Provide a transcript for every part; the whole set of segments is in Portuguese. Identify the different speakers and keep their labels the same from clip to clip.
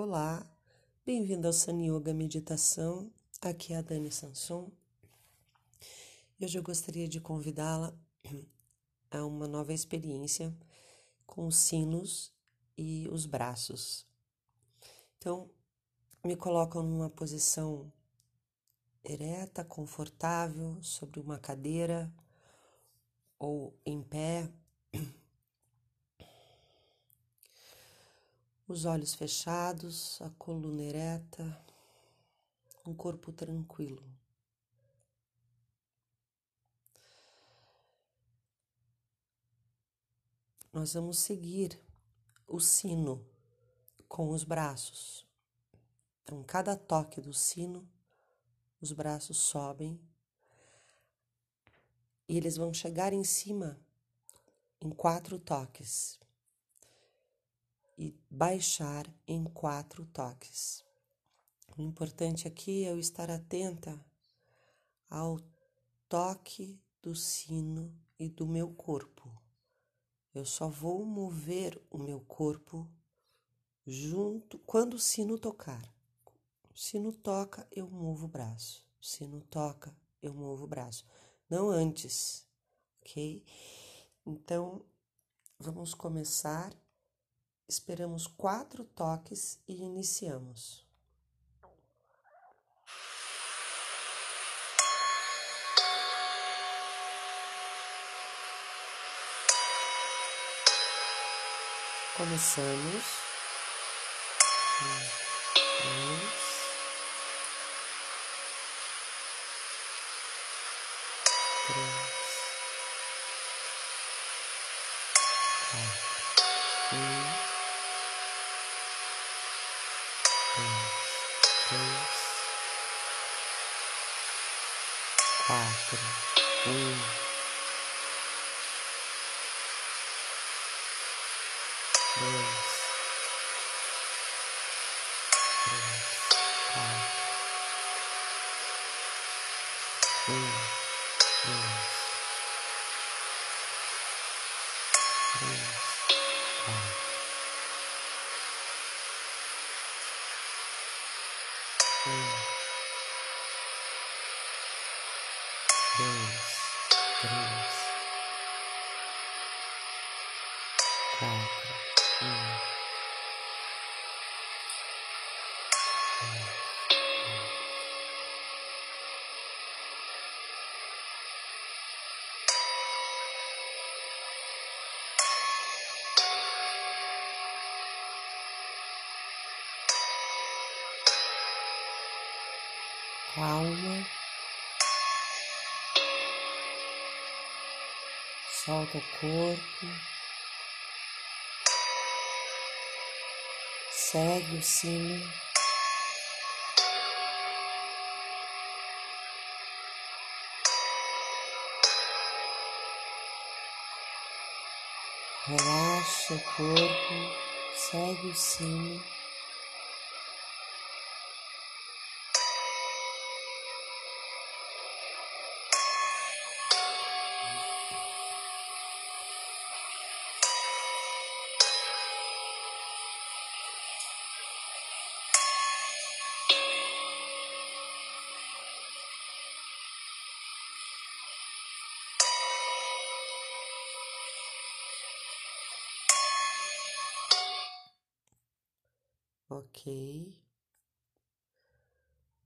Speaker 1: Olá, bem-vindo ao San Yoga Meditação. Aqui é a Dani Sanson. Hoje eu gostaria de convidá-la a uma nova experiência com os sinos e os braços. Então, me colocam numa posição ereta, confortável, sobre uma cadeira ou em pé. Os olhos fechados, a coluna ereta, um corpo tranquilo. Nós vamos seguir o sino com os braços. Então, cada toque do sino, os braços sobem e eles vão chegar em cima em quatro toques e baixar em quatro toques. O importante aqui é eu estar atenta ao toque do sino e do meu corpo. Eu só vou mover o meu corpo junto quando o sino tocar. O sino toca, eu movo o braço. O sino toca, eu movo o braço não antes, ok? Então, vamos começar. Esperamos quatro toques e iniciamos. Começamos. Um, dois. três, quatro, quatro, um, dois, três, quatro, um. Três, quatro, um. calma, solta o corpo, segue o sino. Relaxa o corpo, segue o sino. Ok.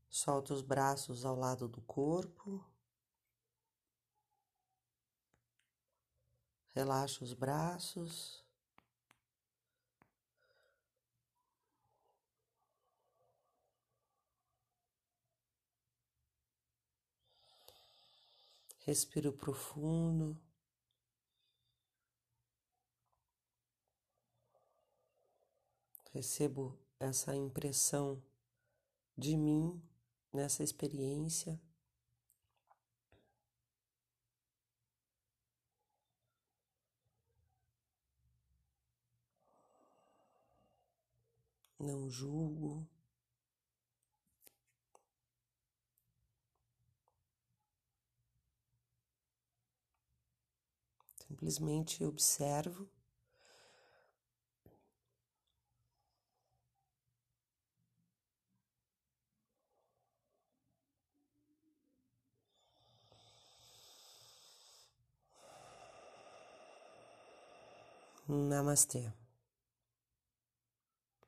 Speaker 1: Solta os braços ao lado do corpo. Relaxa os braços. Respiro profundo. Recebo essa impressão de mim nessa experiência. Não julgo. Simplesmente observo. Namaste.